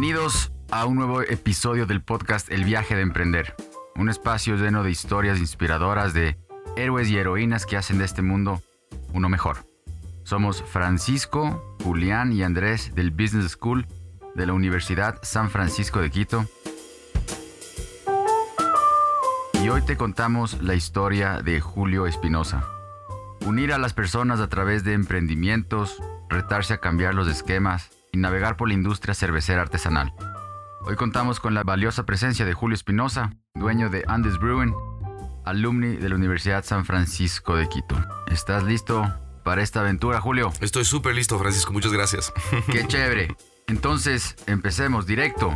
Bienvenidos a un nuevo episodio del podcast El viaje de emprender, un espacio lleno de historias inspiradoras de héroes y heroínas que hacen de este mundo uno mejor. Somos Francisco, Julián y Andrés del Business School de la Universidad San Francisco de Quito. Y hoy te contamos la historia de Julio Espinosa. Unir a las personas a través de emprendimientos, retarse a cambiar los esquemas y navegar por la industria cervecera artesanal. Hoy contamos con la valiosa presencia de Julio Espinosa, dueño de Andes Brewing, alumni de la Universidad San Francisco de Quito. ¿Estás listo para esta aventura, Julio? Estoy súper listo, Francisco. Muchas gracias. Qué chévere. Entonces, empecemos directo.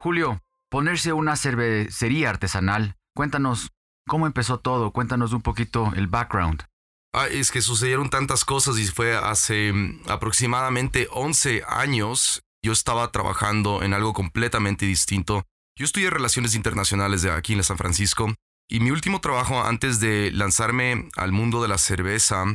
Julio, ponerse una cervecería artesanal. Cuéntanos cómo empezó todo. Cuéntanos un poquito el background. Ah, es que sucedieron tantas cosas y fue hace mm, aproximadamente 11 años. Yo estaba trabajando en algo completamente distinto. Yo estudié relaciones internacionales de aquí en San Francisco y mi último trabajo antes de lanzarme al mundo de la cerveza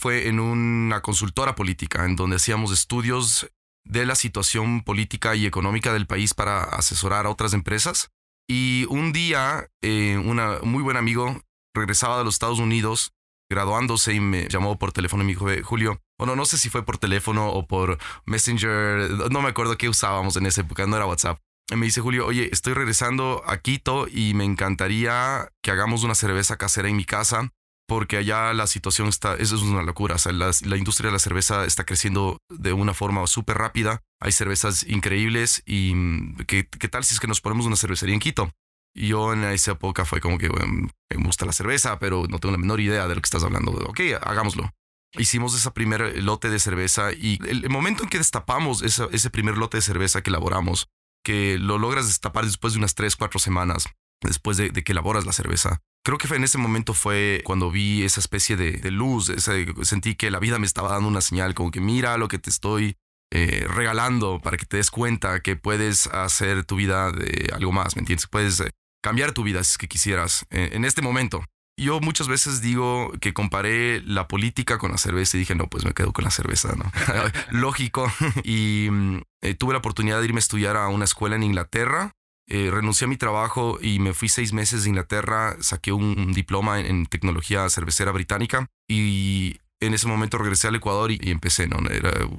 fue en una consultora política, en donde hacíamos estudios de la situación política y económica del país para asesorar a otras empresas. Y un día, eh, un muy buen amigo regresaba de los Estados Unidos graduándose y me llamó por teléfono y me dijo, Julio, bueno, no sé si fue por teléfono o por Messenger, no me acuerdo qué usábamos en esa época, no era WhatsApp. Y me dice Julio, oye, estoy regresando a Quito y me encantaría que hagamos una cerveza casera en mi casa porque allá la situación está, eso es una locura, o sea, la, industria de la cerveza está creciendo de una forma súper rápida, hay cervezas increíbles y mm, ¿qué, ¿qué, tal si es que nos ponemos una cervecería en Quito? Yo en esa época fue como que me gusta la cerveza, pero no tengo la menor idea de lo que estás hablando. Ok, hagámoslo. Hicimos ese primer lote de cerveza y el, momento en que destapamos ese primer lote de cerveza que elaboramos, que lo logras destapar después de unas 3, 4 semanas, después de, que elaboras la cerveza, Creo que en ese momento fue cuando vi esa especie de, luz, sentí que la vida me estaba dando una señal, como que mira lo que te estoy eh, regalando para que te des cuenta que puedes hacer tu vida de algo más, ¿me entiendes? Puedes eh, cambiar tu vida si es que quisieras eh, en este momento. Yo muchas veces digo que comparé la política con la cerveza y dije, no, pues me quedo con la cerveza, ¿no? Lógico. y mm, tuve la oportunidad de irme a estudiar a una escuela en Inglaterra eh, renuncié a mi trabajo y me fui seis meses de Inglaterra, saqué un, diploma en, tecnología cervecera británica y en ese momento regresé al Ecuador y, empecé, ¿no?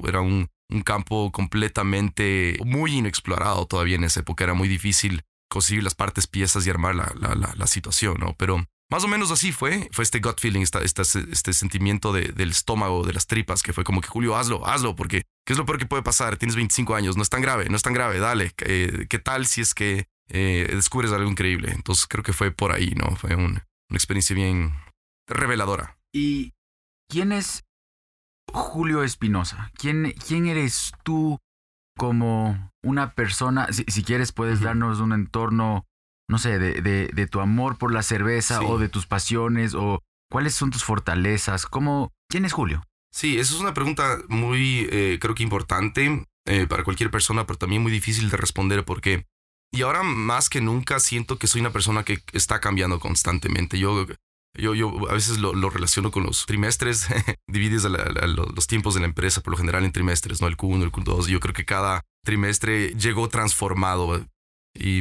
Era un, campo completamente muy inexplorado todavía en esa época, era muy difícil conseguir las partes, piezas y armar la, la, la, situación, ¿no? Pero más o menos así fue, fue este gut feeling, esta, este sentimiento del estómago, de las tripas, que fue como que Julio, hazlo, hazlo, porque ¿qué es lo peor que puede pasar? Tienes 25 años, no es tan grave, no es tan grave, dale, eh, ¿qué tal si es que eh, descubres algo increíble? Entonces creo que fue por ahí, ¿no? Fue una experiencia bien reveladora. ¿Y quién es Julio Espinosa? ¿Quién, ¿Quién eres tú como una persona? Si, quieres puedes darnos un entorno no sé, de, de, tu amor por la cerveza o de tus pasiones o cuáles son tus fortalezas? ¿Cómo, ¿Quién es Julio? Sí, esa es una pregunta muy, eh, creo que importante eh, para cualquier persona, pero también muy difícil de responder porque... Y ahora más que nunca siento que soy una persona que está cambiando constantemente. Yo, yo, yo a veces lo, relaciono con los trimestres, divides los tiempos de la empresa por lo general en trimestres, ¿no? El Q1, el Q2. Yo creo que cada trimestre llegó transformado y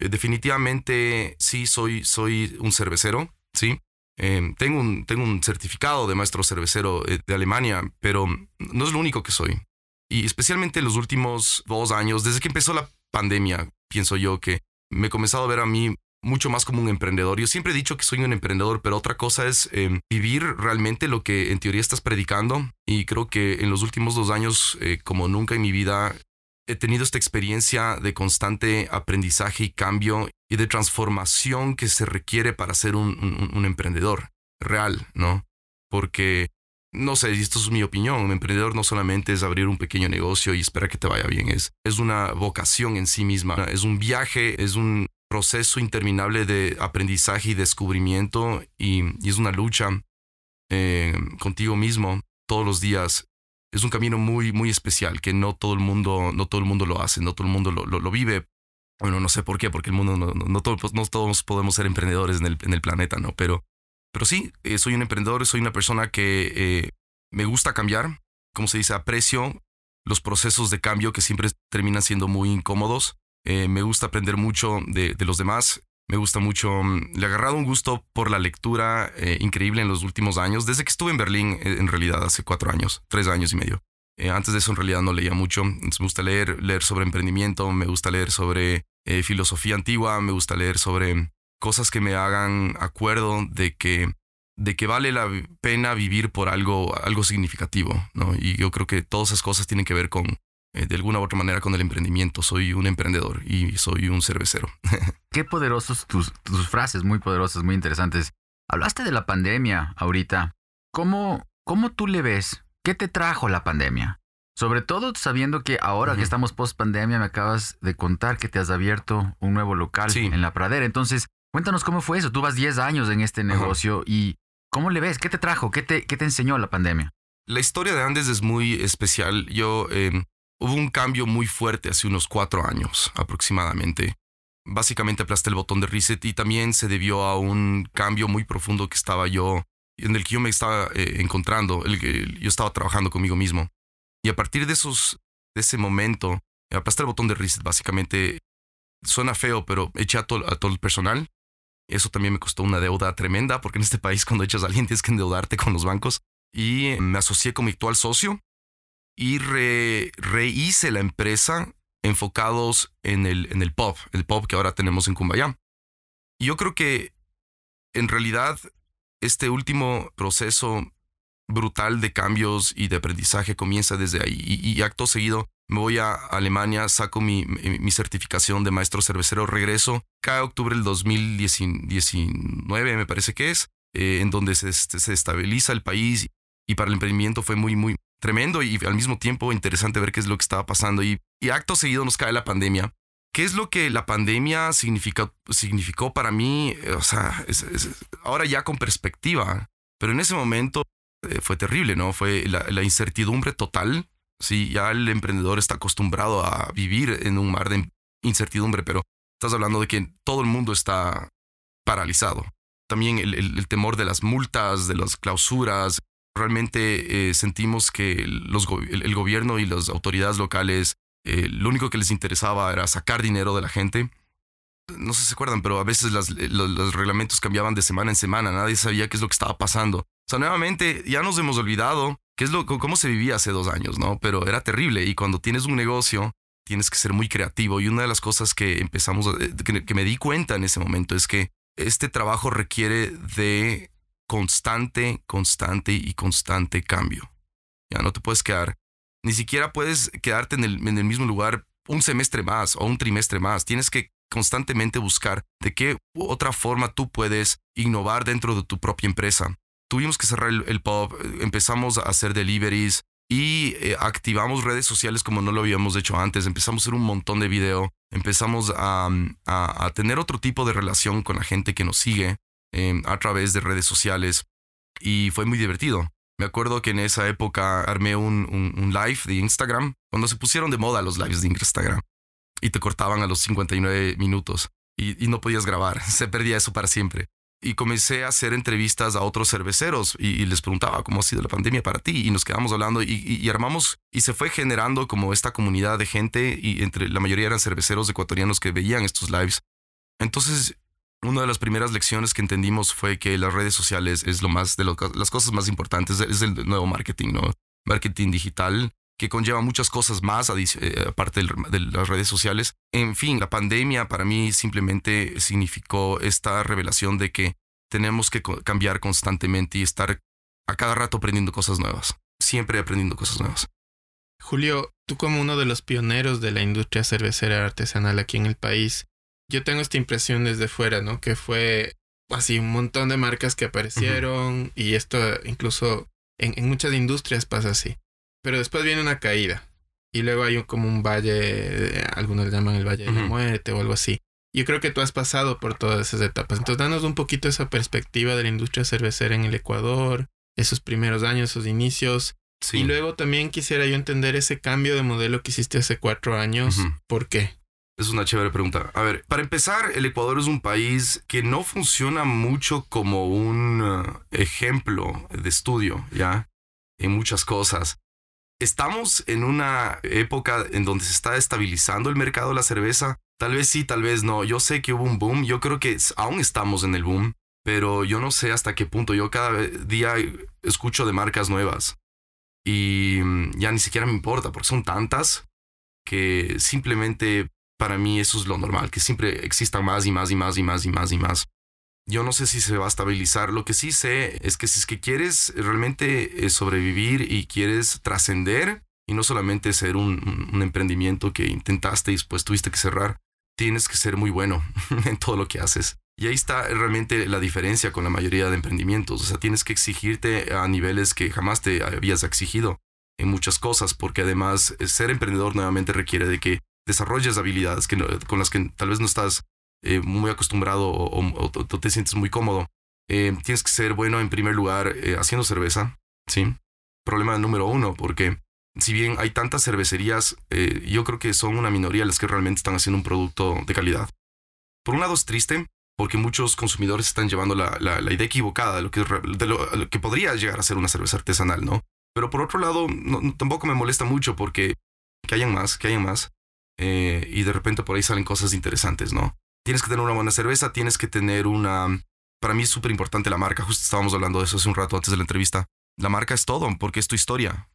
eh, definitivamente sí soy, soy un cervecero, sí. Em, tengo, un, tengo un certificado de maestro cervecero eh, de Alemania, pero no es lo único que soy. Y especialmente en los últimos dos años, desde que empezó la pandemia, pienso yo que me he comenzado a ver a mí mucho más como un emprendedor. Yo siempre he dicho que soy un emprendedor, pero otra cosa es em, vivir realmente lo que en teoría estás predicando. Y creo que en los últimos dos años, eh, como nunca en mi vida, he tenido esta experiencia de constante aprendizaje y cambio y de transformación que se requiere para ser un, emprendedor real, ¿no? Porque, no sé, esto es mi opinión, un emprendedor no solamente es abrir un pequeño negocio y esperar que te vaya bien, es, es una vocación en sí misma, es un viaje, es un proceso interminable de aprendizaje y descubrimiento y, es una lucha eh, contigo mismo todos los días es un camino muy, muy especial que no todo el mundo, no todo el mundo lo hace, no todo el mundo lo, lo, vive. Bueno, no sé por qué, porque el mundo no, no, todos, no todos podemos ser emprendedores en el, en el planeta, ¿no? Pero, pero sí, eh, soy un emprendedor, soy una persona que eh, me gusta cambiar, como se dice, aprecio los procesos de cambio que siempre terminan siendo muy incómodos. Eh, me gusta aprender mucho de, los demás. Me gusta mucho, mm, le he agarrado un gusto por la lectura eh, increíble en los últimos años, desde que estuve en Berlín, eh, en realidad, hace cuatro años, tres años y medio. antes de eso, en realidad, no leía mucho. me gusta leer, leer sobre emprendimiento, me gusta leer sobre filosofía antigua, me gusta leer sobre cosas que me hagan acuerdo de que de que vale la pena vivir por algo, algo significativo, ¿no? Y yo creo que todas esas cosas tienen que ver con, de alguna u otra manera, con el emprendimiento. Soy un emprendedor y soy un cervecero. Qué poderosos tus, tus frases, muy poderosas, muy interesantes. Hablaste de la pandemia ahorita. ¿Cómo, cómo tú le ves? ¿Qué te trajo la pandemia? Sobre todo sabiendo que ahora que estamos post pandemia me acabas de contar que te has abierto un nuevo local en la pradera. Entonces, cuéntanos cómo fue eso. Tú vas 10 años en este negocio y ¿Cómo le ves? ¿Qué te trajo? ¿Qué te, qué te enseñó la pandemia? La historia de Andes es muy especial. Yo em, hubo un cambio muy fuerte hace unos cuatro años aproximadamente. Básicamente aplasté el botón de reset y también se debió a un cambio muy profundo que estaba yo, en el que yo me estaba eh, encontrando, el que yo estaba trabajando conmigo mismo. Y a partir de esos, de ese momento, aplasté el botón de reset básicamente suena feo, pero eché a, a todo el personal eso también me costó una deuda tremenda, porque en este país cuando echas a alguien tienes que endeudarte con los bancos. Y me asocié con mi actual socio y rehice la empresa enfocados en el, en el pub, el pub que ahora tenemos en Cumbayá. Yo creo que en realidad este último proceso brutal de cambios y de aprendizaje comienza desde ahí. Y, acto seguido me voy a Alemania, saco mi, mi, certificación de maestro cervecero, regreso cada octubre del 2019, me parece que es, eh, en donde se, se estabiliza el país y para el emprendimiento fue muy, muy tremendo y al mismo tiempo interesante ver qué es lo que estaba pasando. Y, acto seguido nos cae la pandemia. ¿Qué es lo que la pandemia significó, significó para mí? O sea, ahora ya con perspectiva, pero en ese momento eh, fue terrible, ¿no? Fue la, incertidumbre total. Sí, ya el emprendedor está acostumbrado a vivir en un mar de incertidumbre, pero estás hablando de que todo el mundo está paralizado. También el, temor de las multas, de las clausuras. Realmente eh, sentimos que el, gobierno y las autoridades locales eh, lo único que les interesaba era sacar dinero de la gente. No sé si se acuerdan, pero a veces los reglamentos cambiaban de semana en semana. Nadie sabía qué es lo que estaba pasando. O sea, nuevamente ya nos hemos olvidado qué es lo, cómo se vivía hace dos años, ¿no? Pero era terrible y cuando tienes un negocio tienes que ser muy creativo y una de las cosas que empezamos, que, que me di cuenta en ese momento es que este trabajo requiere de constante, constante y constante cambio. Ya no te puedes quedar, ni siquiera puedes quedarte en el, el mismo lugar un semestre más o un trimestre más. Tienes que constantemente buscar de qué otra forma tú puedes innovar dentro de tu propia empresa tuvimos que cerrar el, pub, empezamos a hacer deliveries y eh, activamos redes sociales como no lo habíamos hecho antes, empezamos a hacer un montón de video, empezamos a, tener otro tipo de relación con la gente que nos sigue em, a través de redes sociales y fue muy divertido. Me acuerdo que en esa época armé un, un, live de Instagram, cuando se pusieron de moda los lives de Instagram y te cortaban a los 59 minutos y, y no podías grabar, se perdía eso para siempre y comencé a hacer entrevistas a otros cerveceros y, les preguntaba cómo ha sido la pandemia para ti y nos quedamos hablando y, armamos y se fue generando como esta comunidad de gente y entre la mayoría eran cerveceros ecuatorianos que veían estos lives. Entonces, una de las primeras lecciones que entendimos fue que las redes sociales es lo más de las cosas más importantes, es el nuevo marketing, ¿no? Marketing digital que conlleva muchas cosas más eh, aparte de las redes sociales. En fin, la pandemia para mí simplemente significó esta revelación de que tenemos que cambiar constantemente y estar a cada rato aprendiendo cosas nuevas, siempre aprendiendo cosas nuevas. Julio, tú como uno de los pioneros de la industria cervecera artesanal aquí en el país, yo tengo esta impresión desde fuera, ¿no? Que fue así un montón de marcas que aparecieron y esto incluso en muchas industrias pasa así. Pero después viene una caída. Y luego hay como un valle, algunos le llaman el valle de la muerte o algo así. Yo creo que tú has pasado por todas esas etapas. Entonces, danos un poquito esa perspectiva de la industria cervecera en el Ecuador, esos primeros años, esos inicios. Y luego también quisiera yo entender ese cambio de modelo que hiciste hace cuatro años. ¿Por qué? Es una chévere pregunta. A ver, para empezar, el Ecuador es un país que no funciona mucho como un uh, ejemplo de estudio, ¿ya? En muchas cosas. estamos en una época en donde se está estabilizando el mercado de la cerveza. Tal vez sí, tal vez no. Yo sé que hubo un boom. Yo creo que aún estamos en el boom. Pero yo no sé hasta qué punto. Yo cada día escucho de marcas nuevas. Y mm, ya ni siquiera me importa porque son tantas que simplemente para mí eso es lo normal. Que siempre existan más y más y más y más y más y más. Yo no sé si se va a estabilizar. Lo que sí sé es que si es que quieres realmente eh, sobrevivir y quieres trascender y no solamente ser un, emprendimiento que intentaste y después tuviste que cerrar, tienes que ser muy bueno en todo lo que haces. Y ahí está realmente la diferencia con la mayoría de emprendimientos. O sea, tienes que exigirte a niveles que jamás te habías exigido en muchas cosas, porque además eh, ser emprendedor nuevamente requiere de que desarrolles habilidades que con las que tal vez no estás eh, muy acostumbrado o, te sientes muy cómodo. Eh, tienes que ser bueno en primer lugar eh, haciendo cerveza, ¿sí? Problema número uno, porque si bien hay tantas cervecerías, yo creo que son una minoría las que realmente están haciendo un producto de calidad. Por un lado es triste, porque muchos consumidores están llevando la, la, idea equivocada de, lo que, de lo, que podría llegar a ser una cerveza artesanal, ¿no? Pero por otro lado, tampoco me molesta mucho porque que hayan más, que hayan más, y de repente por ahí salen cosas interesantes, ¿no? tienes que tener una buena cerveza, tienes que tener una... Para mí es súper importante la marca, justo estábamos hablando de eso hace un rato antes de la entrevista. La marca es todo, porque es tu historia.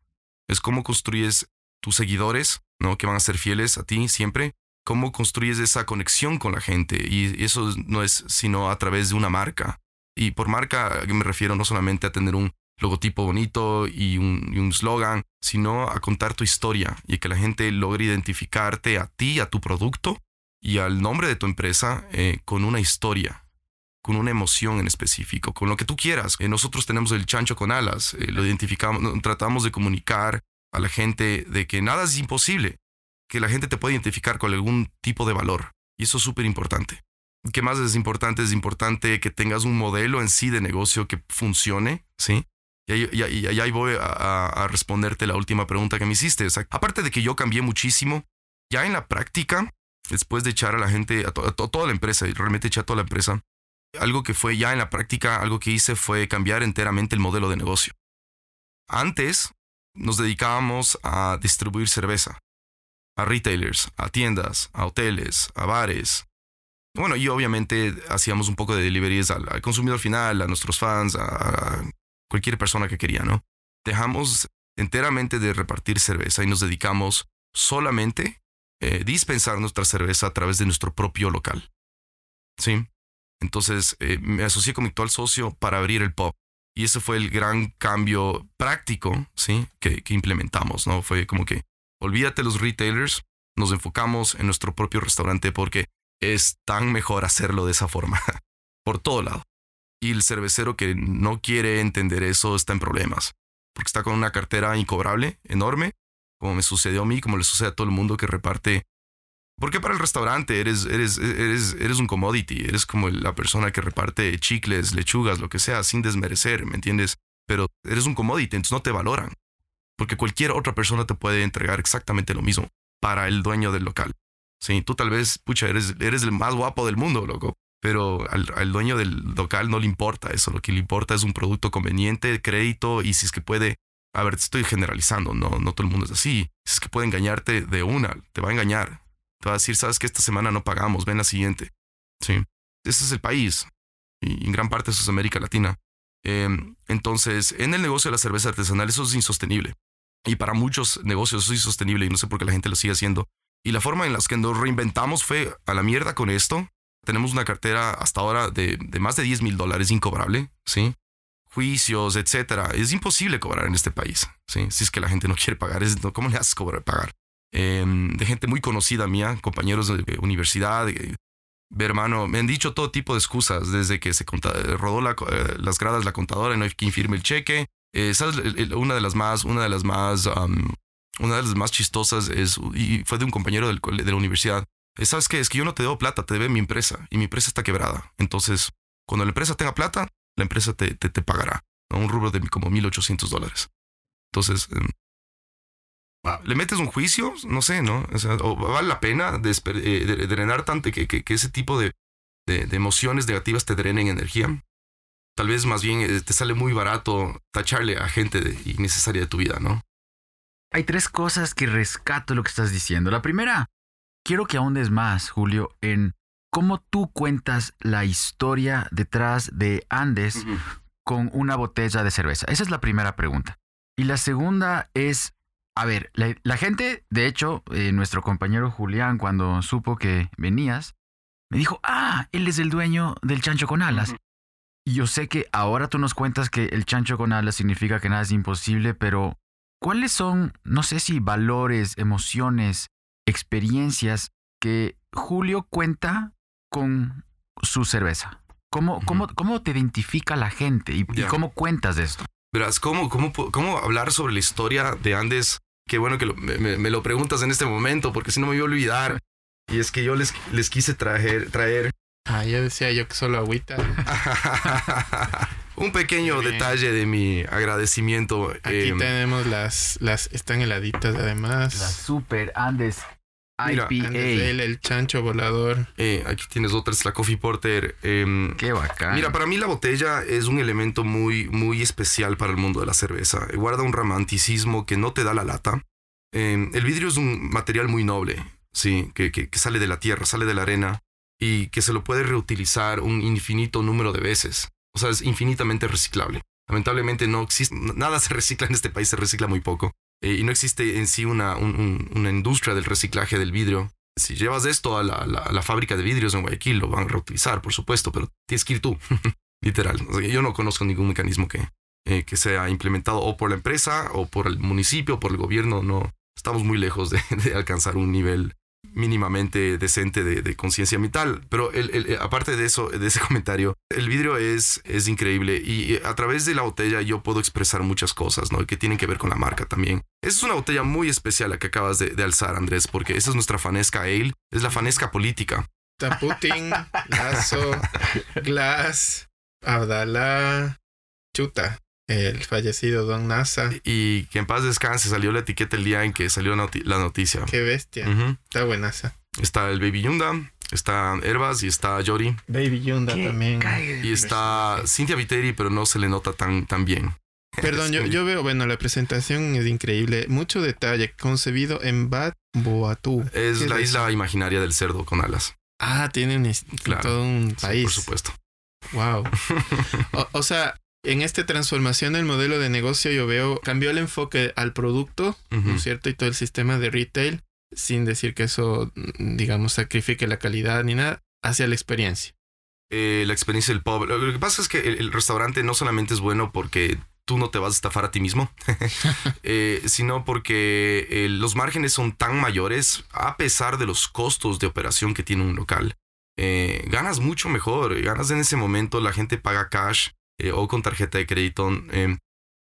Es cómo construyes tus seguidores, ¿no? Que van a ser fieles a ti siempre. Cómo construyes esa conexión con la gente. Y eso no es sino a través de una marca. Y por marca me refiero no solamente a tener un logotipo bonito y un slogan, sino a contar tu historia y que la gente logre identificarte a ti, a tu producto y al nombre de tu empresa eh, con una historia, con una emoción en específico, con lo que tú quieras. Eh, nosotros tenemos el chancho con alas, eh, lo identificamos, tratamos de comunicar a la gente de que nada es imposible, que la gente te puede identificar con algún tipo de valor. Y eso es súper importante. ¿Qué más es importante? Es importante que tengas un modelo en sí de negocio que funcione, ¿sí? Y ahí, voy a, responderte la última pregunta que me hiciste. aparte de que yo cambié muchísimo, ya en la práctica, después de echar a la gente, a, toda la empresa, y realmente eché a toda la empresa, algo que fue ya en la práctica, algo que hice fue cambiar enteramente el modelo de negocio. Antes nos dedicábamos a distribuir cerveza, a retailers, a tiendas, a hoteles, a bares. Bueno, y obviamente hacíamos un poco de deliveries al, al consumidor final, a nuestros fans, a cualquier persona que quería, ¿no? Dejamos enteramente de repartir cerveza y nos dedicamos solamente eh, dispensar nuestra cerveza a través de nuestro propio local. ¿Sí? Entonces eh, me asocié con mi actual socio para abrir el pub. Y ese fue el gran cambio práctico, ¿sí? Que, que implementamos, ¿no? Fue como que, olvídate los retailers, nos enfocamos en nuestro propio restaurante porque es tan mejor hacerlo de esa forma, por todo lado. Y el cervecero que no quiere entender eso está en problemas, porque está con una cartera incobrable, enorme, como me sucedió a mí, como le sucede a todo el mundo que reparte. Porque para el restaurante eres, eres, eres, eres un commodity, eres como la persona que reparte chicles, lechugas, lo que sea, sin desmerecer, ¿me entiendes? Pero eres un commodity, entonces no te valoran. Porque cualquier otra persona te puede entregar exactamente lo mismo para el dueño del local. Sí, tú tal vez, pucha, eres, eres el más guapo del mundo, loco. Pero al, dueño del local no le importa eso. Lo que le importa es un producto conveniente, crédito y si es que puede a ver, te estoy generalizando, no, no todo el mundo es así. Es que puede engañarte de una, te va a engañar. Te va a decir, sabes que esta semana no pagamos, ven la siguiente. Sí. Ese es el país. Y en gran parte eso es América Latina. Em, entonces, en el negocio de la cerveza artesanal eso es insostenible. Y para muchos negocios eso es insostenible y no sé por qué la gente lo sigue haciendo. Y la forma en la que nos reinventamos fue a la mierda con esto. Tenemos una cartera hasta ahora de, más de 10 mil dólares incobrable, ¿sí? juicios, etcétera. Es imposible cobrar en este país. ¿sí? Si es que la gente no quiere pagar, ¿cómo le haces cobrar, pagar? Em, de gente muy conocida mía, compañeros de universidad, hermano, me han dicho todo tipo de excusas, desde que se rodó eh, las gradas la contadora y no hay quien firme el cheque. Eh. Una de las más, una de las más, una de las más chistosas es, y fue de un compañero del, de la universidad. Eh, ¿Sabes qué? Es que yo no te debo plata, te debe mi empresa y mi empresa está quebrada. Entonces, cuando la empresa tenga plata, la empresa te, te, pagará un rubro de como 1.800 dólares. Entonces, em, ¿le metes un juicio? No sé, ¿no? O, vale la pena eh, drenar tanto que, que, ese tipo de, de, emociones negativas te drenen energía. Tal vez más bien eh, te sale muy barato tacharle a gente innecesaria de tu vida, ¿no? hay tres cosas que rescato de lo que estás diciendo. La primera, quiero que ahondes más, Julio, en cómo tú cuentas la historia detrás de Andes con una botella de cerveza. Esa es la primera pregunta. Y la segunda es, a ver, la, gente, de hecho, eh, nuestro compañero Julián, cuando supo que venías, me dijo, ah, él es el dueño del chancho con alas. Y yo sé que ahora tú nos cuentas que el chancho con alas significa que nada es imposible, pero ¿cuáles son, no sé si valores, emociones, experiencias que Julio cuenta con su cerveza? ¿Cómo, cómo, cómo te identifica la gente y, cómo cuentas de esto? Verás, ¿cómo, cómo, ¿cómo hablar sobre la historia de Andes? Qué bueno que me, lo preguntas en este momento, porque si no me voy a olvidar. Y es que yo les, les quise traer, traer. Ah, ya decía yo que solo agüita. Un pequeño detalle de mi agradecimiento. Aquí em, tenemos las, las, están heladitas además. Las Super Andes Mira, el, el, chancho volador. Eh, aquí tienes otras, la Coffee Porter. Em, Qué bacán. Mira, para mí la botella es un elemento muy, muy especial para el mundo de la cerveza. Guarda un romanticismo que no te da la lata. Em, el vidrio es un material muy noble, sí, que, que, sale de la tierra, sale de la arena y que se lo puede reutilizar un infinito número de veces. O sea, es infinitamente reciclable. Lamentablemente no existe, nada se recicla en este país, se recicla muy poco. Eh, y no existe en sí una, una industria del reciclaje del vidrio. Si llevas esto a la, la, fábrica de vidrios en Guayaquil, lo van a reutilizar, por supuesto, pero tienes que ir tú, literal. yo no conozco ningún mecanismo que, eh, que sea implementado o por la empresa o por el municipio o por el gobierno. No, estamos muy lejos de alcanzar un nivel mínimamente decente de, conciencia ambiental. Pero el, aparte de eso, de ese comentario, el vidrio es, es increíble y a través de la botella yo puedo expresar muchas cosas, ¿no? Que tienen que ver con la marca también. es una botella muy especial la que acabas de, alzar, Andrés, porque esa es nuestra fanesca ale, es la fanesca política. Taputin, Lazo, Glass, Abdalá, Chuta el fallecido Don Nasa. Y que en paz descanse, salió la etiqueta el día en que salió la noticia. Qué bestia. Está buenaza. Está el Baby Yunda, está Herbas y está Yori. Baby Yunda también. Y está Cintia Viteri, pero no se le nota tan, tan bien. Perdón, yo, yo, veo, bueno, la presentación es increíble. Mucho detalle, concebido en Bad Boatú. Es la isla imaginaria del cerdo con alas. Ah, tienen todo un país. por supuesto. Wow. o, sea, en esta transformación del modelo de negocio yo veo cambió el enfoque al producto, ¿no es cierto? Y todo el sistema de retail, sin decir que eso, digamos, sacrifique la calidad ni nada, hacia la experiencia. Eh, la experiencia del pub. Lo que pasa es que el, restaurante no solamente es bueno porque tú no te vas a estafar a ti mismo, eh, sino porque eh, los márgenes son tan mayores a pesar de los costos de operación que tiene un local. ganas mucho mejor, ganas en ese momento, la gente paga cash, eh, o con tarjeta de crédito. Em,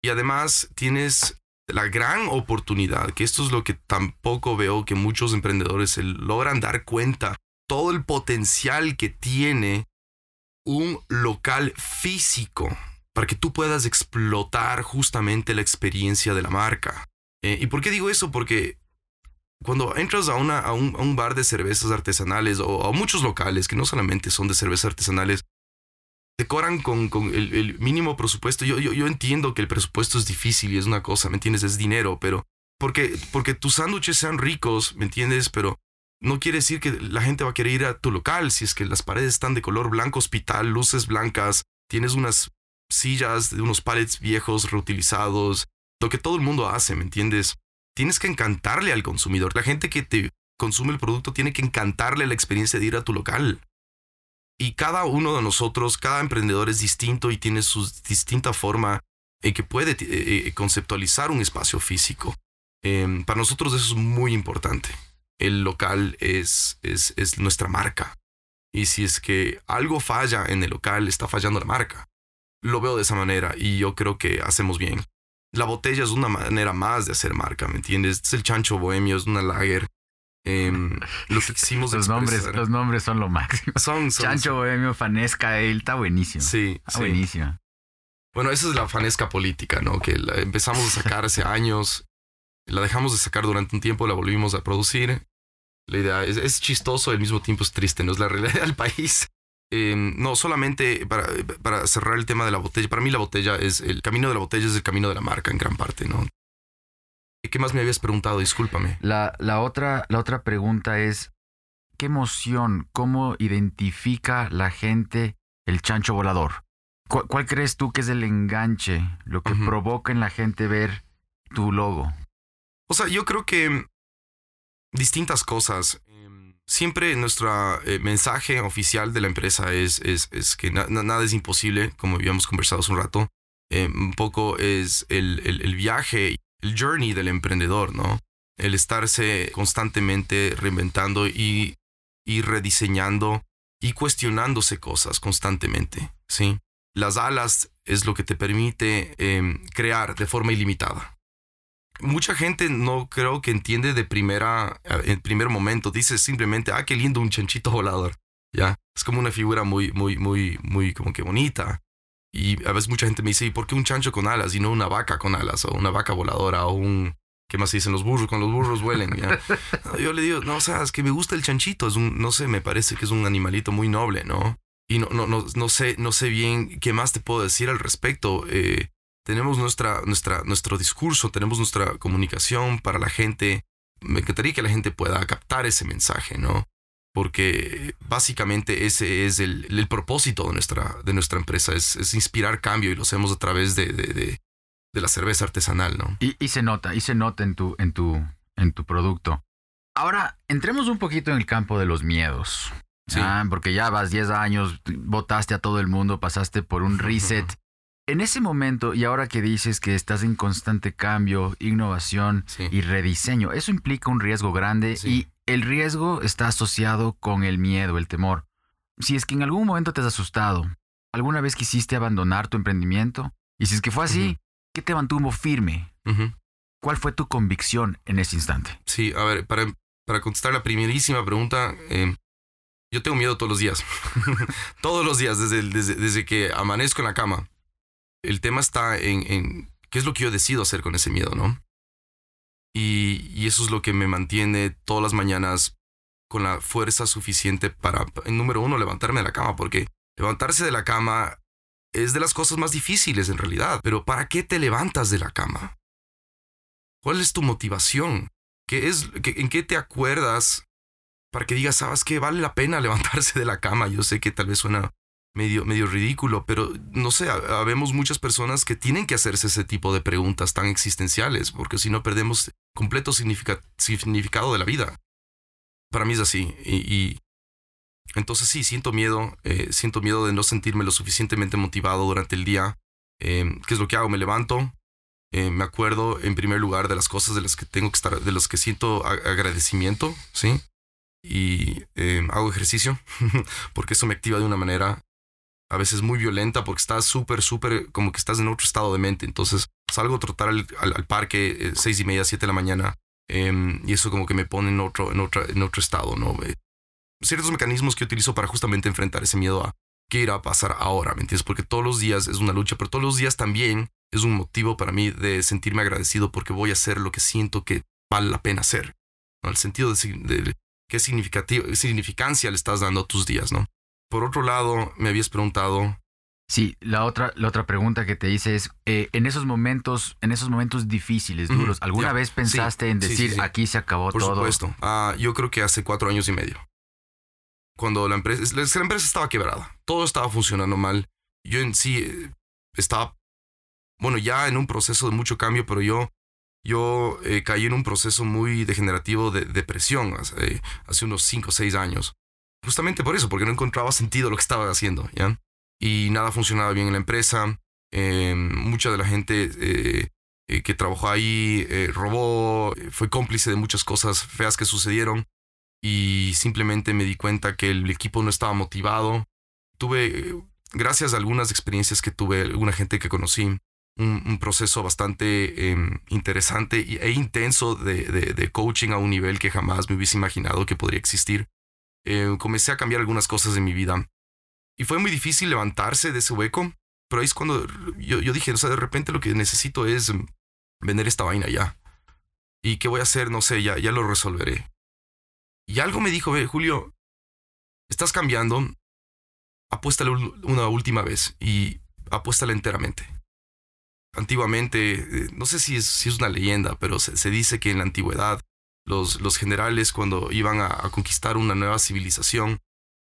y además tienes la gran oportunidad, que esto es lo que tampoco veo que muchos emprendedores logran dar cuenta, todo el potencial que tiene un local físico para que tú puedas explotar justamente la experiencia de la marca. Eh, ¿Y por qué digo eso? Porque cuando entras a, una, a, un, bar de cervezas artesanales o a muchos locales que no solamente son de cervezas artesanales, decoran con, con el, mínimo presupuesto. Yo, yo, yo, entiendo que el presupuesto es difícil y es una cosa, ¿me entiendes? Es dinero, pero porque, porque tus sándwiches sean ricos, ¿me entiendes? Pero no quiere decir que la gente va a querer ir a tu local si es que las paredes están de color blanco hospital, luces blancas, tienes unas sillas de unos palets viejos reutilizados, lo que todo el mundo hace, ¿me entiendes? Tienes que encantarle al consumidor. La gente que te consume el producto tiene que encantarle la experiencia de ir a tu local. Y cada uno de nosotros, cada emprendedor es distinto y tiene su distinta forma en que puede eh, eh, conceptualizar un espacio físico. Em, para nosotros eso es muy importante. El local es, es, es nuestra marca. Y si es que algo falla en el local, está fallando la marca. Lo veo de esa manera y yo creo que hacemos bien. La botella es una manera más de hacer marca, ¿me entiendes? Es el chancho bohemio, es una lager Em, lo que hicimos los nombres los nombres son lo máximo. Son, Chancho Bohemio Fanesca él está buenísimo. Sí está buenísimo. Bueno esa es la fanesca política no que la empezamos a sacar hace años la dejamos de sacar durante un tiempo la volvimos a producir. La idea es, chistoso al mismo tiempo es triste no es la realidad del país. Em, no solamente para, para cerrar el tema de la botella para mí la botella es el camino de la botella es el camino de la marca en gran parte no ¿Qué más me habías preguntado? Discúlpame. La, la, otra, la otra pregunta es, ¿qué emoción, cómo identifica la gente el chancho volador? ¿Cuál, crees tú que es el enganche, lo que provoca en la gente ver tu logo? O sea, yo creo que distintas cosas. Em, siempre nuestro eh, mensaje oficial de la empresa es, es, es que nada es imposible, como habíamos conversado hace un rato. Em, un poco es el, el, el, viaje, el journey del emprendedor, ¿no? El estarse constantemente reinventando y, y rediseñando y cuestionándose cosas constantemente, ¿sí? Las alas es lo que te permite em, crear de forma ilimitada. Mucha gente no creo que entiende de primera, en primer momento. Dice simplemente, ah, qué lindo un chanchito volador. Ya, es como una figura muy, muy, muy, muy como que bonita. Y a veces mucha gente me dice, ¿y por qué un chancho con alas y no una vaca con alas? O una vaca voladora o un, ¿qué más dicen? Los burros, con los burros vuelen. ¿ya? Yo le digo, no, o sea, es que me gusta el chanchito. Es un, no sé, me parece que es un animalito muy noble, ¿no? y no, no, no, no, sé, no sé bien qué más te puedo decir al respecto. Eh, tenemos nuestra, nuestra, nuestro discurso, tenemos nuestra comunicación para la gente. Me encantaría que la gente pueda captar ese mensaje, ¿no? Porque básicamente ese es el, el propósito de nuestra, de nuestra empresa, es, es, inspirar cambio y lo hacemos a través de, de, de, de la cerveza artesanal, ¿no? Y, y, se nota, y se nota en tu, en tu, en tu producto. Ahora, entremos un poquito en el campo de los miedos. Ah, porque ya vas 10 años, votaste a todo el mundo, pasaste por un reset. En ese momento, y ahora que dices que estás en constante cambio, innovación y rediseño, eso implica un riesgo grande y el riesgo está asociado con el miedo, el temor. Si es que en algún momento te has asustado, ¿alguna vez quisiste abandonar tu emprendimiento? Y si es que fue así, ¿qué te mantuvo firme? ¿Cuál fue tu convicción en ese instante? Sí, a ver, para, para contestar la primerísima pregunta, eh, yo tengo miedo todos los días. todos los días, desde, desde, que amanezco en la cama. El tema está en, en, qué es lo que yo decido hacer con ese miedo, ¿no? Y, eso es lo que me mantiene todas las mañanas con la fuerza suficiente para, número uno, levantarme de la cama, porque levantarse de la cama es de las cosas más difíciles en realidad. Pero ¿para qué te levantas de la cama? ¿Cuál es tu motivación? ¿Qué es, ¿En qué te acuerdas para que digas, ¿sabes qué? Vale la pena levantarse de la cama. Yo sé que tal vez suena medio, medio ridículo, pero no sé, habemos muchas personas que tienen que hacerse ese tipo de preguntas tan existenciales, porque si no perdemos completo significado de la vida. Para mí es así. Y, entonces sí, siento miedo, eh, siento miedo de no sentirme lo suficientemente motivado durante el día. Eh, ¿Qué es lo que hago? Me levanto, eh, me acuerdo en primer lugar de las cosas de las que tengo que estar, de las que siento agradecimiento, ¿sí? y em, hago ejercicio porque eso me activa de una manera a veces muy violenta porque estás súper, súper como que estás en otro estado de mente. Entonces salgo a trotar al, al, parque eh, seis y media, siete de la mañana em, y eso como que me pone en otro, en otro, en otro estado, ¿no? Eh, ciertos mecanismos que utilizo para justamente enfrentar ese miedo a qué irá a pasar ahora, ¿me entiendes? Porque todos los días es una lucha, pero todos los días también es un motivo para mí de sentirme agradecido porque voy a hacer lo que siento que vale la pena hacer. ¿no? El sentido de, de, qué significancia le estás dando a tus días, ¿no? Por otro lado, me habías preguntado... Sí, la otra, la otra pregunta que te hice es, eh, en esos momentos, en esos momentos difíciles, duros, ¿alguna vez pensaste en decir, aquí se acabó todo? Por supuesto. Ah, yo creo que hace cuatro años y medio. Cuando la empresa, la empresa estaba quebrada, todo estaba funcionando mal. Yo en sí eh, estaba, bueno, ya en un proceso de mucho cambio, pero yo yo eh, caí en un proceso muy degenerativo de depresión hace, hace unos 5 o 6 años. Justamente por eso, porque no encontraba sentido lo que estaba haciendo, ¿ya? Y nada funcionaba bien en la empresa. Eh, mucha de la gente eh, eh, que trabajó ahí robó, fue cómplice de muchas cosas feas que sucedieron. Y simplemente me di cuenta que el equipo no estaba motivado. Tuve, gracias a algunas experiencias que tuve, alguna gente que conocí, un, proceso bastante em, interesante e intenso de, coaching a un nivel que jamás me hubiese imaginado que podría existir. Eh, comencé a cambiar algunas cosas en mi vida y fue muy difícil levantarse de ese hueco, pero ahí es cuando yo, dije, o sea, de repente lo que necesito es vender esta vaina ya. ¿Y qué voy a hacer? No sé, ya, ya lo resolveré. Y algo me dijo, Julio, estás cambiando, apuéstale una última vez y apuéstale enteramente antiguamente, eh, no sé si es, si es una leyenda, pero se, dice que en la antigüedad los, los generales cuando iban a, conquistar una nueva civilización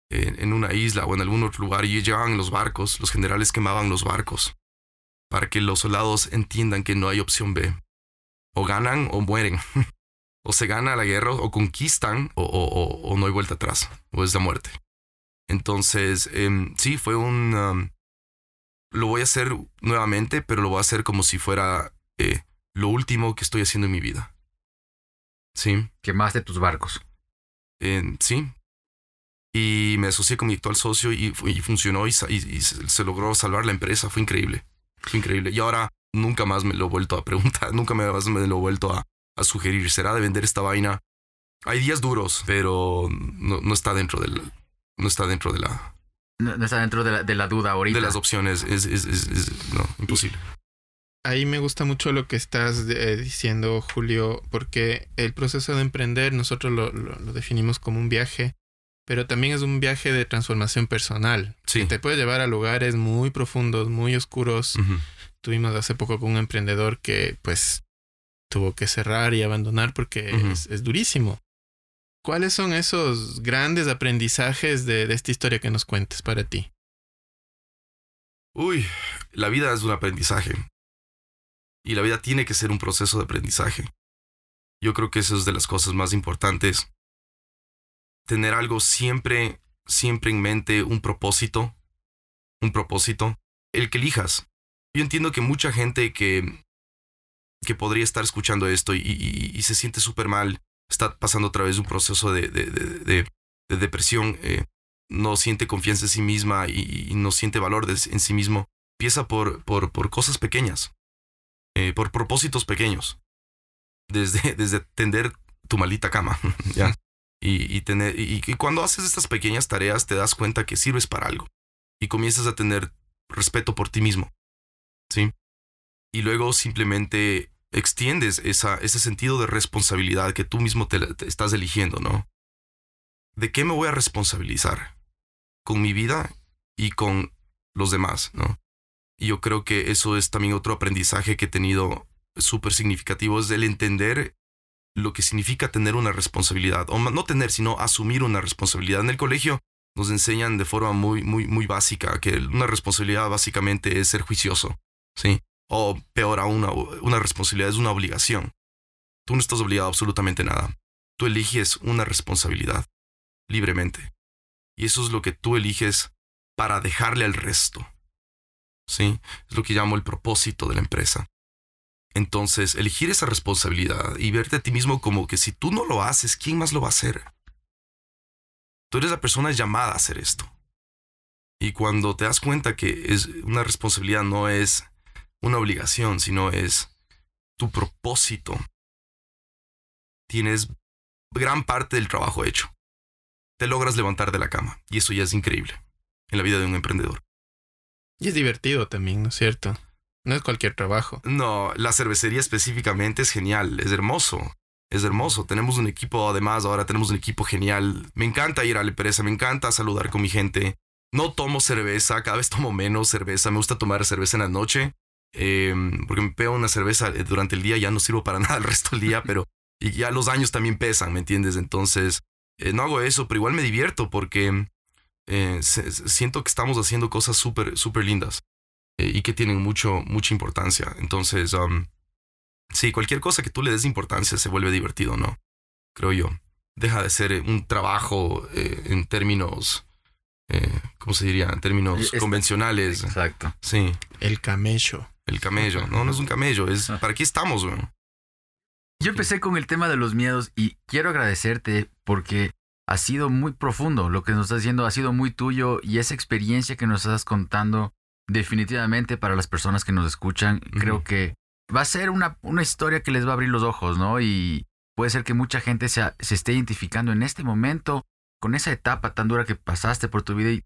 en, una isla o en algún otro lugar y llevaban los barcos, los generales quemaban los barcos para que los soldados entiendan que no hay opción B. O ganan o mueren. o se gana la guerra o conquistan o, o, no hay vuelta atrás, o es la muerte. Entonces, em, sí, fue un... Um, lo voy a hacer nuevamente, pero lo voy a hacer como si fuera eh, lo último que estoy haciendo en mi vida. Sí. Quemaste tus barcos. sí. Y me asocié con mi actual socio y, funcionó y, se logró salvar la empresa. Fue increíble. Fue increíble. Y ahora nunca más me lo he vuelto a preguntar, nunca más me lo he vuelto a, sugerir. ¿Será de vender esta vaina? Hay días duros, pero no, está dentro del. No está dentro de la. No, está dentro de la, de la, duda ahorita. De las opciones. Es, es, es, no, imposible. Ahí me gusta mucho lo que estás eh, diciendo, Julio, porque el proceso de emprender nosotros lo, lo, definimos como un viaje, pero también es un viaje de transformación personal. Sí. Que te puede llevar a lugares muy profundos, muy oscuros. Tuvimos hace poco con un emprendedor que pues tuvo que cerrar y abandonar porque es, durísimo. ¿Cuáles son esos grandes aprendizajes de, de esta historia que nos cuentes para ti? Uy, la vida es un aprendizaje. Y la vida tiene que ser un proceso de aprendizaje. Yo creo que eso es de las cosas más importantes. Tener algo siempre, siempre en mente, un propósito. Un propósito. El que elijas. Yo entiendo que mucha gente que, que podría estar escuchando esto y, se siente súper mal, está pasando otra vez un proceso de, de, depresión, eh, no siente confianza en sí misma y, no siente valor en sí mismo, empieza por, por, por cosas pequeñas, eh, por propósitos pequeños, desde, desde tender tu malita cama, ¿ya? Y, tener, y, cuando haces estas pequeñas tareas te das cuenta que sirves para algo y comienzas a tener respeto por ti mismo. ¿sí? Y luego simplemente extiendes esa, ese sentido de responsabilidad que tú mismo te, estás eligiendo, ¿no? ¿De qué me voy a responsabilizar? Con mi vida y con los demás, ¿no? Y yo creo que eso es también otro aprendizaje que he tenido súper significativo, es el entender lo que significa tener una responsabilidad, o no tener, sino asumir una responsabilidad. En el colegio nos enseñan de forma muy, muy, muy básica que una responsabilidad básicamente es ser juicioso, ¿sí? O peor aún, una, responsabilidad es una obligación. Tú no estás obligado a absolutamente nada. Tú eliges una responsabilidad libremente. Y eso es lo que tú eliges para dejarle al resto. ¿Sí? Es lo que llamo el propósito de la empresa. Entonces, elegir esa responsabilidad y verte a ti mismo como que si tú no lo haces, ¿quién más lo va a hacer? Tú eres la persona llamada a hacer esto. Y cuando te das cuenta que es una responsabilidad no es una obligación, sino es tu propósito. Tienes gran parte del trabajo hecho. Te logras levantar de la cama y eso ya es increíble en la vida de un emprendedor. Y es divertido también, ¿no es cierto? No es cualquier trabajo. No, la cervecería específicamente es genial, es hermoso. Es hermoso. Tenemos un equipo, además, ahora tenemos un equipo genial. Me encanta ir a la empresa, me encanta saludar con mi gente. No tomo cerveza, cada vez tomo menos cerveza. Me gusta tomar cerveza en la noche. Em, porque me pego una cerveza eh, durante el día, ya no sirvo para nada el resto del día, pero y ya los años también pesan, ¿me entiendes? Entonces, eh, no hago eso, pero igual me divierto porque eh, siento que estamos haciendo cosas súper, súper lindas y que tienen mucho, mucha importancia. Entonces, um, sí, cualquier cosa que tú le des importancia se vuelve divertido, ¿no? Creo yo. Deja de ser un trabajo en términos ¿cómo se diría? En términos convencionales. Exacto. Sí. El camello. El camello. No, no es un camello, es para aquí estamos, güey. Yo empecé con el tema de los miedos y quiero agradecerte porque ha sido muy profundo lo que nos estás diciendo, ha sido muy tuyo y esa experiencia que nos estás contando definitivamente para las personas que nos escuchan, creo que va a ser una, una, historia que les va a abrir los ojos, ¿no? Y puede ser que mucha gente se, se esté identificando en este momento con esa etapa tan dura que pasaste por tu vida y,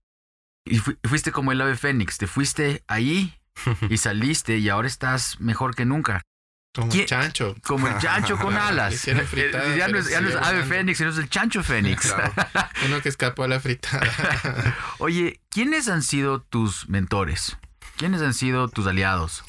y fuiste como el ave fénix, te fuiste ahí y saliste y ahora estás mejor que nunca. Como el chancho. Como el chancho con alas. ya, no es, ya no es ave fénix, sino es el chancho fénix. Uno que escapó a la fritada. Oye, ¿quiénes han sido tus mentores? ¿Quiénes han sido tus aliados?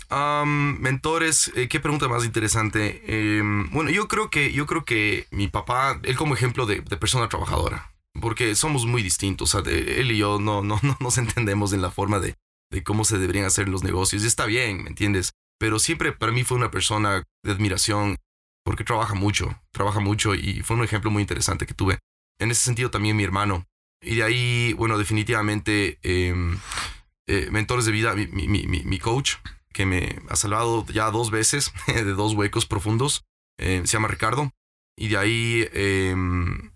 mentores, eh, qué pregunta más interesante. Em, bueno, yo creo que yo creo que mi papá, él como ejemplo de, persona trabajadora, porque somos muy distintos. O sea, él y yo no, no, no nos entendemos en la forma de, de cómo se deberían hacer los negocios. Y está bien, ¿me entiendes? Pero siempre para mí fue una persona de admiración porque trabaja mucho, trabaja mucho y fue un ejemplo muy interesante que tuve. En ese sentido también mi hermano. Y de ahí, bueno, definitivamente em, eh, mentores de vida, mi, coach, que me ha salvado ya dos veces de dos huecos profundos, eh, se llama Ricardo. Y de ahí em,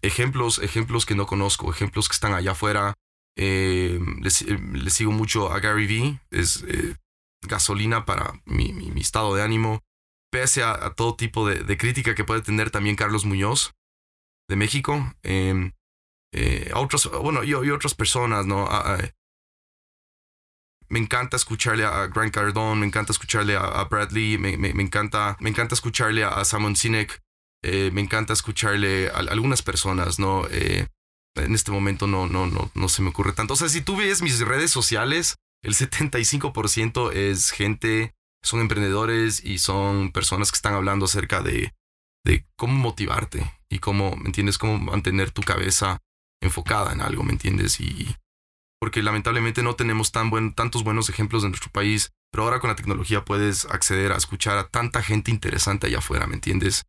ejemplos, ejemplos que no conozco, ejemplos que están allá afuera. Em, les, sigo mucho a Gary Vee, es eh, gasolina para mi, mi, estado de ánimo pese a, todo tipo de, crítica que puede tener también Carlos Muñoz de México, em, eh, otros, bueno, y, otras personas, ¿no? me encanta escucharle a Grant Cardone, me encanta escucharle a, Bradley, me, me, encanta, me encanta escucharle a Simon Sinek, eh, me encanta escucharle a, algunas personas, ¿no? Eh, en este momento no, no, no, no se me ocurre tanto. O sea, si tú ves mis redes sociales, el 75% es gente son emprendedores y son personas que están hablando acerca de, de cómo motivarte y cómo, ¿me entiendes? Cómo mantener tu cabeza enfocada en algo, ¿me entiendes? Y porque lamentablemente no tenemos tan buen, tantos buenos ejemplos en nuestro país, pero ahora con la tecnología puedes acceder a escuchar a tanta gente interesante allá afuera, ¿me entiendes?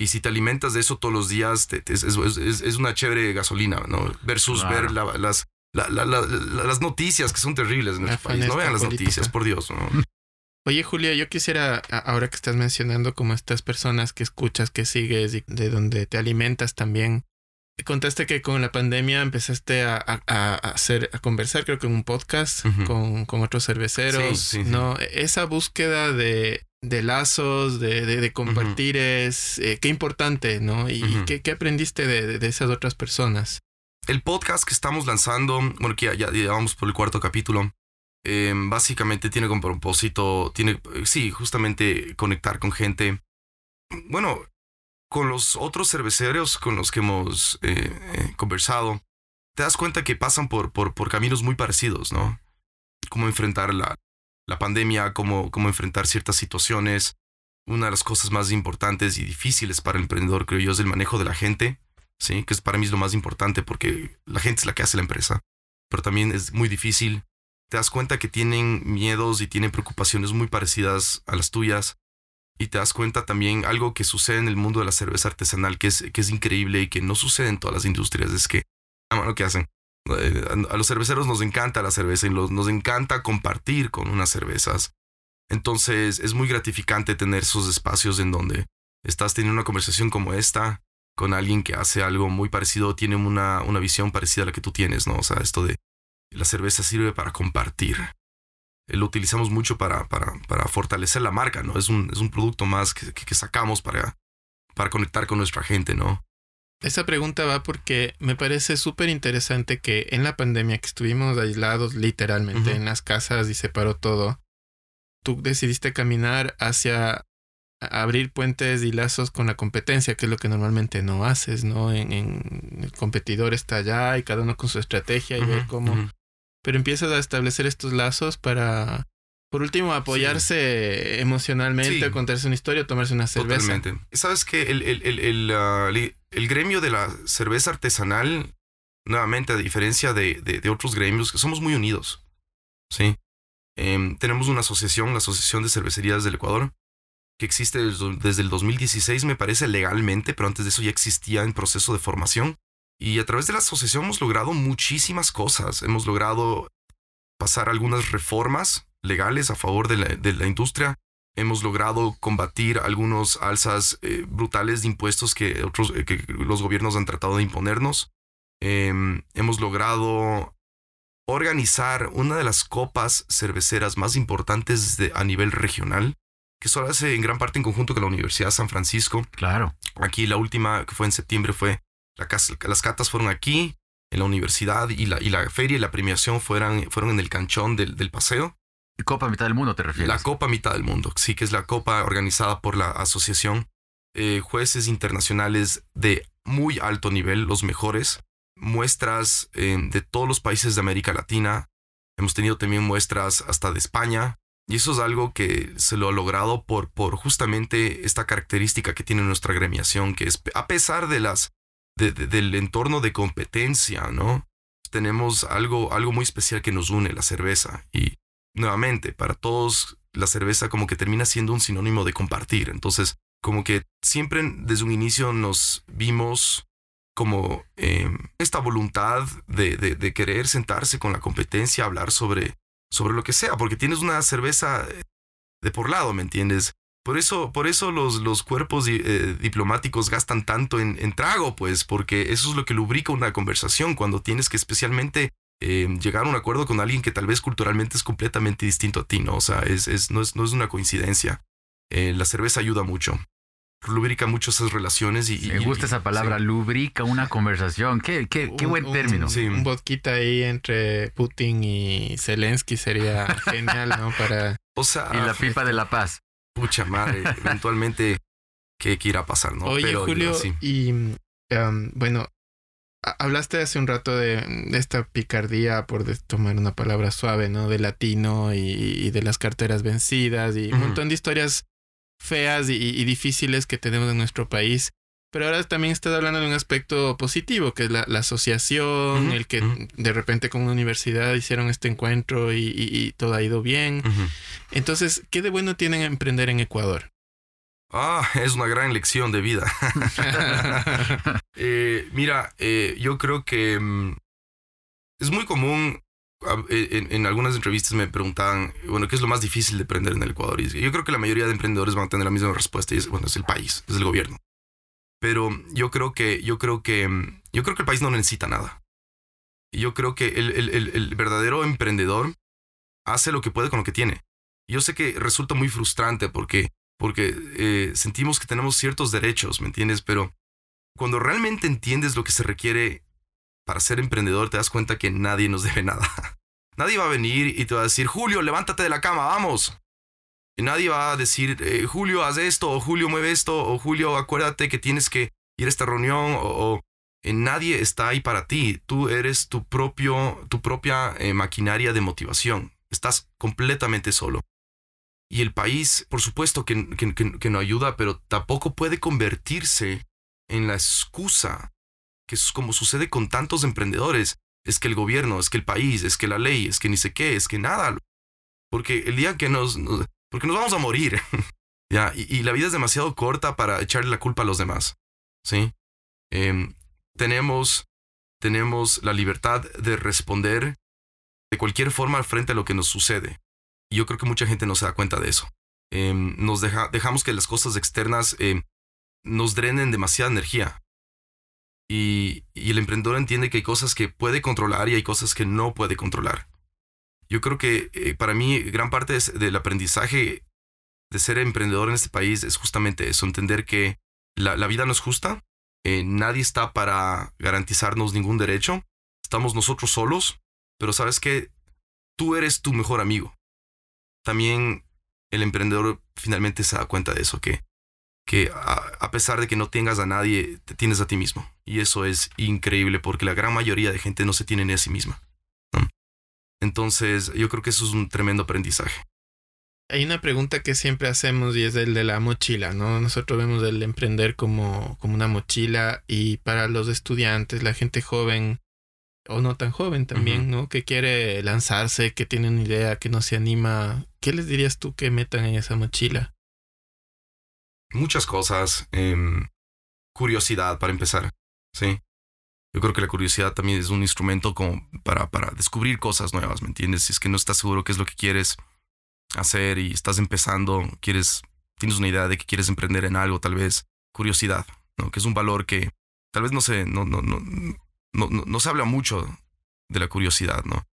Y si te alimentas de eso todos los días, es, es, una chévere gasolina, ¿no? Versus ver las, las noticias que son terribles en nuestro país. No vean las noticias, por Dios. ¿no? Oye, Julia, yo quisiera, ahora que estás mencionando como estas personas que escuchas, que sigues y de donde te alimentas también, contaste que con la pandemia empezaste a, hacer, a conversar, creo que en un podcast con, otros cerveceros, ¿no? Esa búsqueda de, lazos, de, compartir es, eh, qué importante, ¿no? ¿Y qué, aprendiste de, esas otras personas? El podcast que estamos lanzando, bueno, que ya, ya vamos por el cuarto capítulo, Em, básicamente tiene como propósito, tiene, sí, justamente conectar con gente. Bueno, con los otros cerveceros con los que hemos eh, eh, conversado, te das cuenta que pasan por, por, por, caminos muy parecidos, ¿no? Cómo enfrentar la, la pandemia, cómo, cómo enfrentar ciertas situaciones. Una de las cosas más importantes y difíciles para el emprendedor, creo yo, es el manejo de la gente, ¿sí? Que es para mí lo más importante porque la gente es la que hace la empresa. Pero también es muy difícil te das cuenta que tienen miedos y tienen preocupaciones muy parecidas a las tuyas. Y te das cuenta también algo que sucede en el mundo de la cerveza artesanal, que es, que es increíble y que no sucede en todas las industrias, es que aman lo que hacen. Eh, a los cerveceros nos encanta la cerveza y nos encanta compartir con unas cervezas. Entonces es muy gratificante tener esos espacios en donde estás teniendo una conversación como esta con alguien que hace algo muy parecido, tiene una, una visión parecida a la que tú tienes, ¿no? O sea, esto de la cerveza sirve para compartir. Lo utilizamos mucho para, para, para fortalecer la marca, ¿no? Es un, es un producto más que, que, sacamos para, para conectar con nuestra gente, ¿no? Esa pregunta va porque me parece súper interesante que en la pandemia que estuvimos aislados literalmente en las casas y se paró todo, tú decidiste caminar hacia abrir puentes y lazos con la competencia, que es lo que normalmente no haces, ¿no? En, en el competidor está allá y cada uno con su estrategia y ver cómo pero empiezas a establecer estos lazos para, por último, apoyarse emocionalmente, contarse una historia, tomarse una cerveza. Totalmente. Sabes que el, el, el, ah, el, gremio de la cerveza artesanal, nuevamente, a diferencia de, de, otros gremios, que somos muy unidos. Sí. Em, tenemos una asociación, la Asociación de Cervecerías del Ecuador, que existe desde el 2016, me parece legalmente, pero antes de eso ya existía en proceso de formación. Y a través de la asociación hemos logrado muchísimas cosas. Hemos logrado pasar algunas reformas legales a favor de la, industria. Hemos logrado combatir algunos alzas eh, brutales de impuestos que, otros, eh, que los gobiernos han tratado de imponernos. Em, hemos logrado organizar una de las copas cerveceras más importantes a nivel regional, que solo hace en gran parte en conjunto con la Universidad de San Francisco. Claro. Aquí la última que fue en septiembre fue las catas fueron aquí, en la universidad, y la, y la feria y la premiación fueron, fueron en el canchón del, del paseo. Copa Mitad del Mundo te refieres? La Copa Mitad del Mundo, sí, que es la copa organizada por la asociación. Eh, jueces internacionales de muy alto nivel, los mejores. Muestras eh, de todos los países de América Latina. Hemos tenido también muestras hasta de España. Y eso es algo que se lo ha logrado por, por justamente esta característica que tiene nuestra gremiación, que es a pesar de las, del entorno de competencia, ¿no? Tenemos algo, algo muy especial que nos une, la cerveza. Y nuevamente, para todos, la cerveza como que termina siendo un sinónimo de compartir. Entonces, como que siempre desde un inicio nos vimos como em, esta voluntad de, querer sentarse con la competencia, hablar sobre, sobre lo que sea, porque tienes una cerveza de por lado, ¿me entiendes? Por eso, por eso los, los cuerpos eh, diplomáticos gastan tanto en, trago, pues, porque eso es lo que lubrica una conversación cuando tienes que especialmente em, llegar a un acuerdo con alguien que tal vez culturalmente es completamente distinto a ti, ¿no? O sea, es, no, es, no es una coincidencia. Eh, la cerveza ayuda mucho lubrica mucho esas relaciones y... Me gusta esa palabra, lubrica una conversación. Qué, qué, qué buen término. sí. Un vodquita ahí entre Putin y Zelensky sería genial, ¿no? Para... O sea, y la pipa de la paz. Pucha madre, eventualmente, ¿qué, irá a pasar, no? Oye, Julio, y um, bueno, hablaste hace un rato de, esta picardía, por tomar una palabra suave, ¿no? De latino y, de las carteras vencidas y un montón de historias feas y, difíciles que tenemos en nuestro país. Pero ahora también estás hablando de un aspecto positivo, que es la, asociación, el que de repente con una universidad hicieron este encuentro y, todo ha ido bien. Entonces, ¿qué de bueno tienen emprender en Ecuador? Ah, es una gran lección de vida. Eh, mira, eh, yo creo que mm, es muy común en, algunas entrevistas me preguntaban, bueno, ¿qué es lo más difícil de emprender en el Ecuador? Y yo creo que la mayoría de emprendedores van a tener la misma respuesta y es, bueno, es el país, es el gobierno. Pero yo creo que, yo creo que, yo creo que el país no necesita nada. Yo creo que el, el, el, verdadero emprendedor hace lo que puede con lo que tiene. Yo sé que resulta muy frustrante porque, porque eh, sentimos que tenemos ciertos derechos, ¿me entiendes? Pero cuando realmente entiendes lo que se requiere para ser emprendedor te das cuenta que nadie nos debe nada. Nadie va a venir y te va a decir, Julio, levántate de la cama, vamos. Y nadie va a decir, eh, Julio, haz esto, o Julio, mueve esto, o Julio, acuérdate que tienes que ir a esta reunión, o, eh, nadie está ahí para ti. Tú eres tu, propio, tu propia eh, maquinaria de motivación. Estás completamente solo. Y el país, por supuesto que, que no ayuda, pero tampoco puede convertirse en la excusa que es como sucede con tantos emprendedores. Es que el gobierno, es que el país, es que la ley, es que ni sé qué, es que nada. Porque el día que nos... porque nos vamos a morir. ya, y, la vida es demasiado corta para echarle la culpa a los demás. ¿Sí? Em, tenemos, tenemos la libertad de responder de cualquier forma frente a lo que nos sucede. Y yo creo que mucha gente no se da cuenta de eso. Em, nos deja, dejamos que las cosas externas em, nos drenen demasiada energía. Y, el emprendedor entiende que hay cosas que puede controlar y hay cosas que no puede controlar. Yo creo que eh, para mí gran parte del aprendizaje de ser emprendedor en este país es justamente eso, entender que la, vida no es justa, eh, nadie está para garantizarnos ningún derecho, estamos nosotros solos, pero sabes que tú eres tu mejor amigo. También el emprendedor finalmente se da cuenta de eso, que que a, pesar de que no tengas a nadie, te tienes a ti mismo. Y eso es increíble porque la gran mayoría de gente no se tiene ni a sí misma. Entonces, yo creo que eso es un tremendo aprendizaje. Hay una pregunta que siempre hacemos y es el de la mochila, ¿no? Nosotros vemos el emprender como, como una mochila y para los estudiantes, la gente joven o no tan joven también, ¿no? Que quiere lanzarse, que tiene una idea, que no se anima, ¿qué les dirías tú que metan en esa mochila? Muchas cosas. Em, curiosidad, para empezar. Sí. Yo creo que la curiosidad también es un instrumento como para, para descubrir cosas nuevas, ¿me entiendes? Si es que no estás seguro qué es lo que quieres hacer y estás empezando, quieres, tienes una idea de que quieres emprender en algo, tal vez, curiosidad, ¿no? Que es un valor que tal vez no se, no, no, no, no, no, se habla mucho de la curiosidad, ¿no?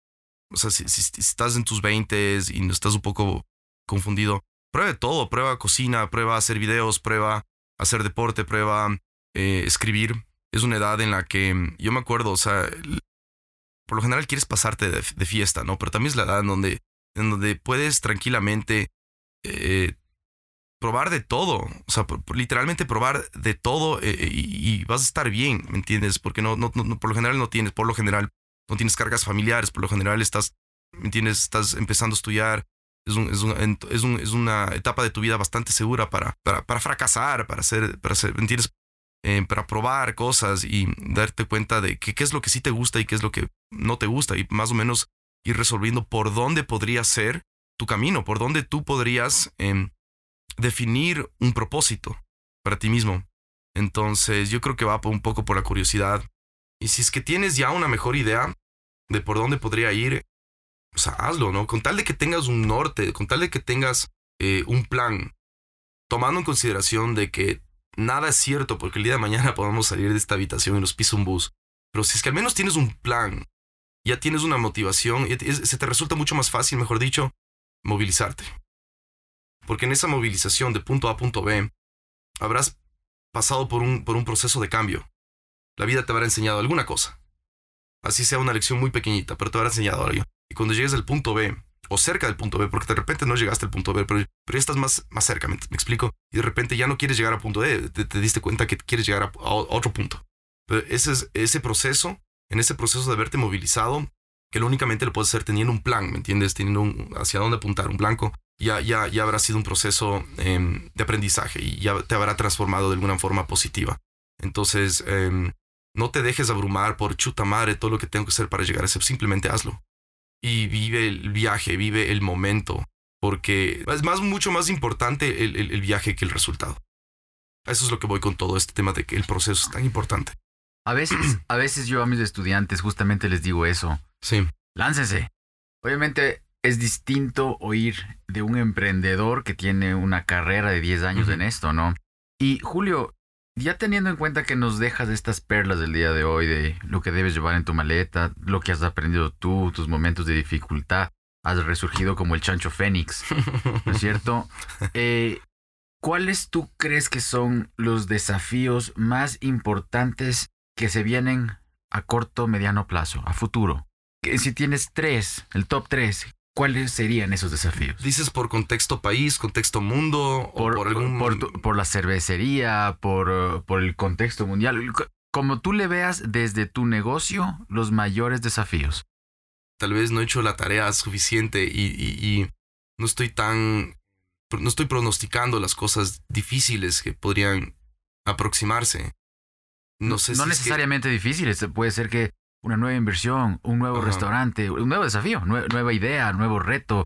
O sea, si, si, si estás en tus 20 y no estás un poco confundido, prueba todo, prueba cocina, prueba hacer videos, prueba hacer deporte, prueba eh, escribir. Es una edad en la que mm, yo me acuerdo, o sea, por lo general quieres pasarte de, fiesta, ¿no? Pero también es la edad en donde, en donde puedes tranquilamente eh, probar de todo, o sea, literalmente probar de todo eh, y, vas a estar bien, ¿me entiendes? Porque no, no, no, por lo general no tienes, por lo general no tienes cargas familiares, por lo general estás ¿me entiendes? Estás empezando a estudiar, es, es, es, un, es, una etapa de tu vida bastante segura para, para, para fracasar, para hacer, para. Eh, para probar cosas y darte cuenta de qué es lo que sí te gusta y qué es lo que no te gusta y más o menos ir resolviendo por dónde podría ser tu camino, por dónde tú podrías eh, definir un propósito para ti mismo. Entonces yo creo que va un poco por la curiosidad. Y si es que tienes ya una mejor idea de por dónde podría ir, o sea, hazlo, ¿no? Con tal de que tengas un norte, con tal de que tengas eh, un plan, tomando en consideración de que nada es cierto porque el día de mañana podemos salir de esta habitación y nos pisa un bus. Pero si es que al menos tienes un plan, ya tienes una motivación, se te resulta mucho más fácil, mejor dicho, movilizarte. Porque en esa movilización de punto A a punto B, habrás pasado por un, por un proceso de cambio. La vida te habrá enseñado alguna cosa. Así sea una lección muy pequeñita, pero te habrá enseñado algo. Y cuando llegues al punto B, o cerca del punto B, porque de repente no llegaste al punto B, pero, pero ya estás más, más cerca, ¿me, explico? Y de repente ya no quieres llegar al punto D, te, diste cuenta que quieres llegar a, otro punto. Pero ese, es, ese proceso, en ese proceso de haberte movilizado, que lo únicamente lo puedes hacer teniendo un plan, ¿me entiendes? Teniendo un, hacia dónde apuntar, un blanco, ya, ya, ya habrá sido un proceso em, de aprendizaje y ya te habrá transformado de alguna forma positiva. Entonces, em, no te dejes abrumar por chuta madre todo lo que tengo que hacer para llegar a eso, simplemente hazlo. Y vive el viaje, vive el momento, porque es más, mucho más importante el, el, viaje que el resultado. Eso es lo que voy con todo este tema de que el proceso es tan importante. A veces, a veces yo a mis estudiantes justamente les digo eso. Sí. Láncense. Obviamente es distinto oír de un emprendedor que tiene una carrera de 10 años en esto, ¿no? Y Julio, ya teniendo en cuenta que nos dejas estas perlas del día de hoy, de lo que debes llevar en tu maleta, lo que has aprendido tú, tus momentos de dificultad, has resurgido como el chancho fénix, ¿no es cierto? Eh, ¿Cuáles tú crees que son los desafíos más importantes que se vienen a corto, mediano plazo, a futuro? Que si tienes tres, el top tres, ¿Cuáles serían esos desafíos? ¿Dices por contexto país, contexto mundo por, o por algún... Por, la cervecería, por, por el contexto mundial. Como tú le veas desde tu negocio los mayores desafíos. Tal vez no he hecho la tarea suficiente y, no estoy tan... No estoy pronosticando las cosas difíciles que podrían aproximarse. No sé no necesariamente difíciles. Puede ser que una nueva inversión, un nuevo restaurante, un nuevo desafío, nueva idea, nuevo reto.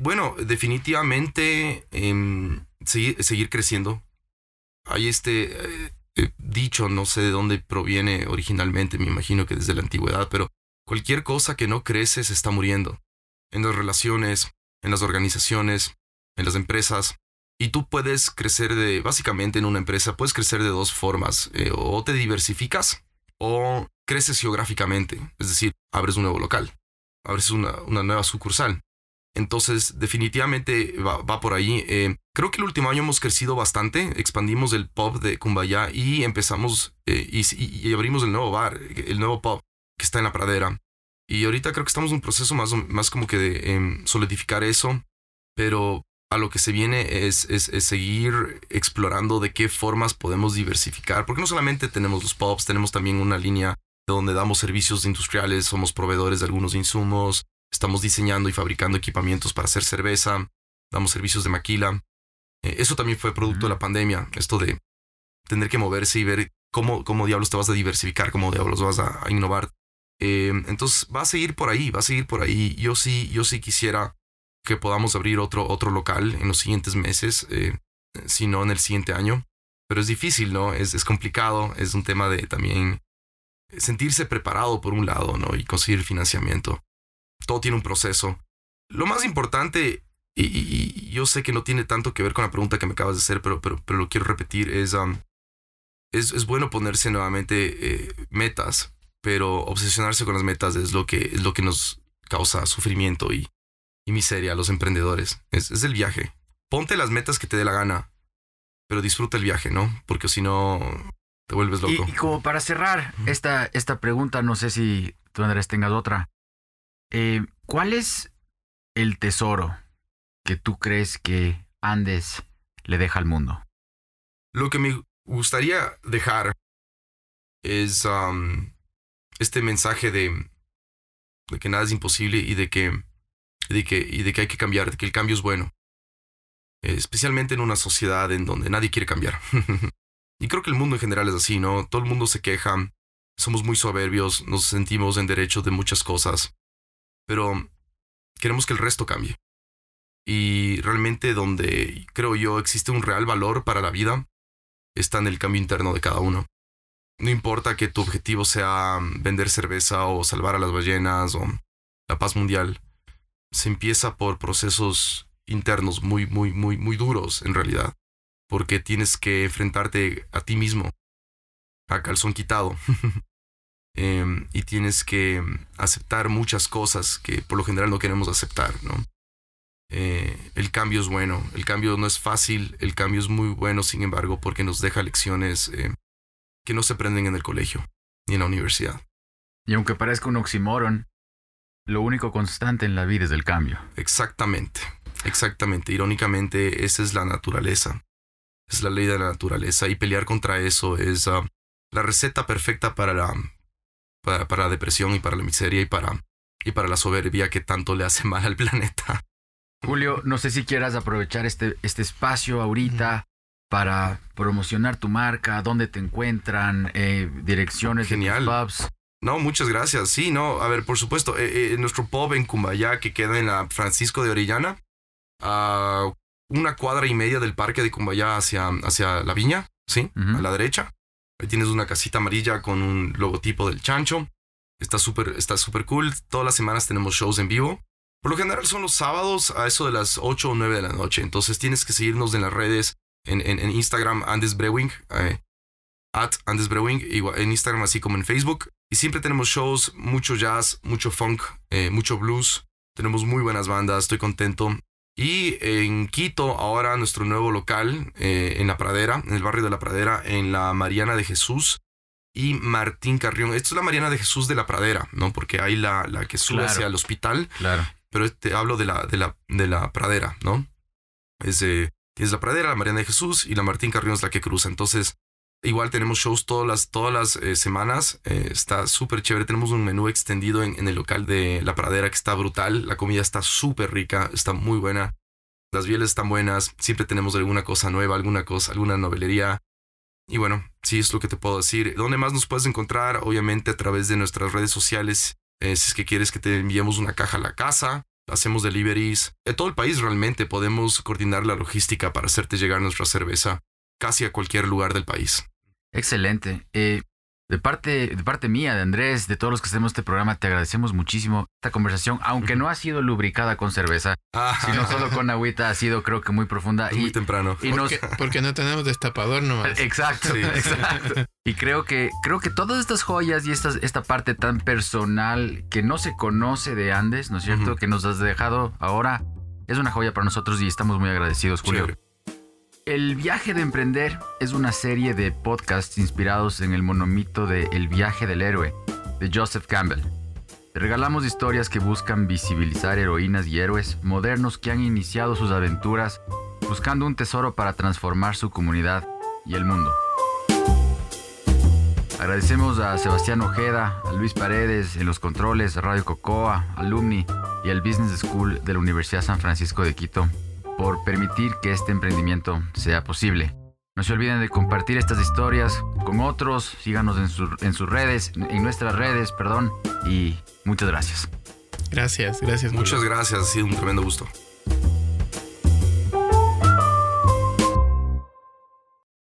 Bueno, definitivamente em, seguir, creciendo. Hay este eh, eh, dicho, no sé de dónde proviene originalmente, me imagino que desde la antigüedad, pero cualquier cosa que no crece se está muriendo. En las relaciones, en las organizaciones, en las empresas. Y tú puedes crecer de, básicamente en una empresa, puedes crecer de dos formas. Eh, o te diversificas o creces geográficamente, es decir, abres un nuevo local, abres una, nueva sucursal. Entonces, definitivamente va, por ahí. Eh, creo que el último año hemos crecido bastante, expandimos el pub de Kumbaya y empezamos eh, y, abrimos el nuevo bar, el nuevo pub que está en la pradera. Y ahorita creo que estamos en un proceso más, más como que de em, solidificar eso, pero a lo que se viene es, es, seguir explorando de qué formas podemos diversificar, porque no solamente tenemos los pubs, tenemos también una línea donde damos servicios industriales, somos proveedores de algunos insumos, estamos diseñando y fabricando equipamientos para hacer cerveza, damos servicios de maquila. Eh, eso también fue producto de la pandemia, esto de tener que moverse y ver cómo, cómo diablos te vas a diversificar, cómo diablos vas a, innovar. Eh, entonces va a seguir por ahí, va a seguir por ahí. Yo sí, yo sí quisiera que podamos abrir otro, otro local en los siguientes meses, eh, si no en el siguiente año. Pero es difícil, ¿no? Es, es complicado, es un tema de también sentirse preparado por un lado, ¿no? Y conseguir financiamiento. Todo tiene un proceso. Lo más importante, y, yo sé que no tiene tanto que ver con la pregunta que me acabas de hacer, pero, pero, pero lo quiero repetir, es, um, es, bueno ponerse nuevamente eh, metas, pero obsesionarse con las metas es lo que, es lo que nos causa sufrimiento y, y miseria a los emprendedores. Es, es el viaje. Ponte las metas que te dé la gana, pero disfruta el viaje, ¿no? Porque si no, te vuelves loco. Y, como para cerrar esta, esta pregunta, no sé si tú, Andrés, tengas otra. Eh, ¿Cuál es el tesoro que tú crees que Andes le deja al mundo? Lo que me gustaría dejar es um, este mensaje de de que nada es imposible y de que, de que, y de que hay que cambiar, de que el cambio es bueno. Eh, especialmente en una sociedad en donde nadie quiere cambiar. y creo que el mundo en general es así, ¿no? Todo el mundo se queja, somos muy soberbios, nos sentimos en derecho de muchas cosas, pero queremos que el resto cambie. Y realmente donde creo yo existe un real valor para la vida está en el cambio interno de cada uno. No importa que tu objetivo sea vender cerveza o salvar a las ballenas o la paz mundial, se empieza por procesos internos muy, muy, muy, muy duros en realidad, porque tienes que enfrentarte a ti mismo, a calzón quitado, em, y tienes que aceptar muchas cosas que por lo general no queremos aceptar, ¿no? Eh, el cambio es bueno, el cambio no es fácil, el cambio es muy bueno, sin embargo, porque nos deja lecciones eh, que no se aprenden en el colegio ni en la universidad. Y aunque parezca un oxímoron, lo único constante en la vida es el cambio. Exactamente, exactamente. Irónicamente, esa es la naturaleza. Es la ley de la naturaleza y pelear contra eso es ah, la receta perfecta para la, para, para la depresión y para la miseria y para, y para la soberbia que tanto le hace mal al planeta. Julio, no sé si quieras aprovechar este, este espacio ahorita para promocionar tu marca, dónde te encuentran, eh, direcciones Genial. de pubs. No, muchas gracias. Sí, no, a ver, por supuesto, eh, eh, nuestro pub en Cumbayá, que queda en la Francisco de Orellana, a una cuadra y media del parque de Cumbayá hacia, hacia la viña, ¿sí? A la derecha. Ahí tienes una casita amarilla con un logotipo del chancho. Está súper está súper cool. Todas las semanas tenemos shows en vivo. Por lo general son los sábados a eso de las 8 o 9 de la noche. Entonces tienes que seguirnos en las redes, en, en, Instagram, Andes Brewing, eh, at Andes Brewing, igual, en Instagram así como en Facebook. Y siempre tenemos shows, mucho jazz, mucho funk, eh, mucho blues. Tenemos muy buenas bandas, estoy contento. Y en Quito, ahora nuestro nuevo local, eh, en La Pradera, en el barrio de La Pradera, en la Mariana de Jesús y Martín Carrión. Esto es la Mariana de Jesús de La Pradera, ¿no? Porque hay la, la que sube Claro. hacia el hospital Claro. pero este, hablo de la, de, la, de la pradera, ¿no? Es, eh, tienes la pradera, la Mariana de Jesús y la Martín Carrión es la que cruza. Entonces, igual tenemos shows todas las, todas las eh, semanas. Eh, está súper chévere. Tenemos un menú extendido en, el local de la pradera que está brutal. La comida está súper rica, está muy buena. Las bieles están buenas. Siempre tenemos alguna cosa nueva, alguna cosa, alguna novelería. Y bueno, sí es lo que te puedo decir. ¿Dónde más nos puedes encontrar? Obviamente a través de nuestras redes sociales. Eh, si es que quieres que te enviemos una caja a la casa, hacemos deliveries. En todo el país realmente podemos coordinar la logística para hacerte llegar nuestra cerveza casi a cualquier lugar del país. Excelente. Eh, de, parte, de parte mía, de Andrés, de todos los que hacemos este programa, te agradecemos muchísimo esta conversación, aunque no ha sido lubricada con cerveza, Ah, sino solo con agüita, ha sido creo que muy profunda. es muy Y, temprano. y nos, Porque, porque no tenemos destapador nomás. Exacto, Sí. exacto. Y creo que, creo que todas estas joyas y esta, esta parte tan personal que no se conoce de Andes, ¿no es cierto? Que nos has dejado ahora, es una joya para nosotros y estamos muy agradecidos, Julio. Chévere. El viaje de emprender es una serie de podcasts inspirados en el monomito de El viaje del héroe, de Joseph Campbell. Regalamos historias que buscan visibilizar heroínas y héroes modernos que han iniciado sus aventuras buscando un tesoro para transformar su comunidad y el mundo. Agradecemos a Sebastián Ojeda, a Luis Paredes en los controles, a Radio Cocoa, Alumni y al Business School de la Universidad San Francisco de Quito por permitir que este emprendimiento sea posible. No se olviden de compartir estas historias con otros, síganos en, su- en sus redes, en nuestras redes, perdón, y muchas gracias. Gracias, gracias. Muchas gracias, ha sido un tremendo gusto.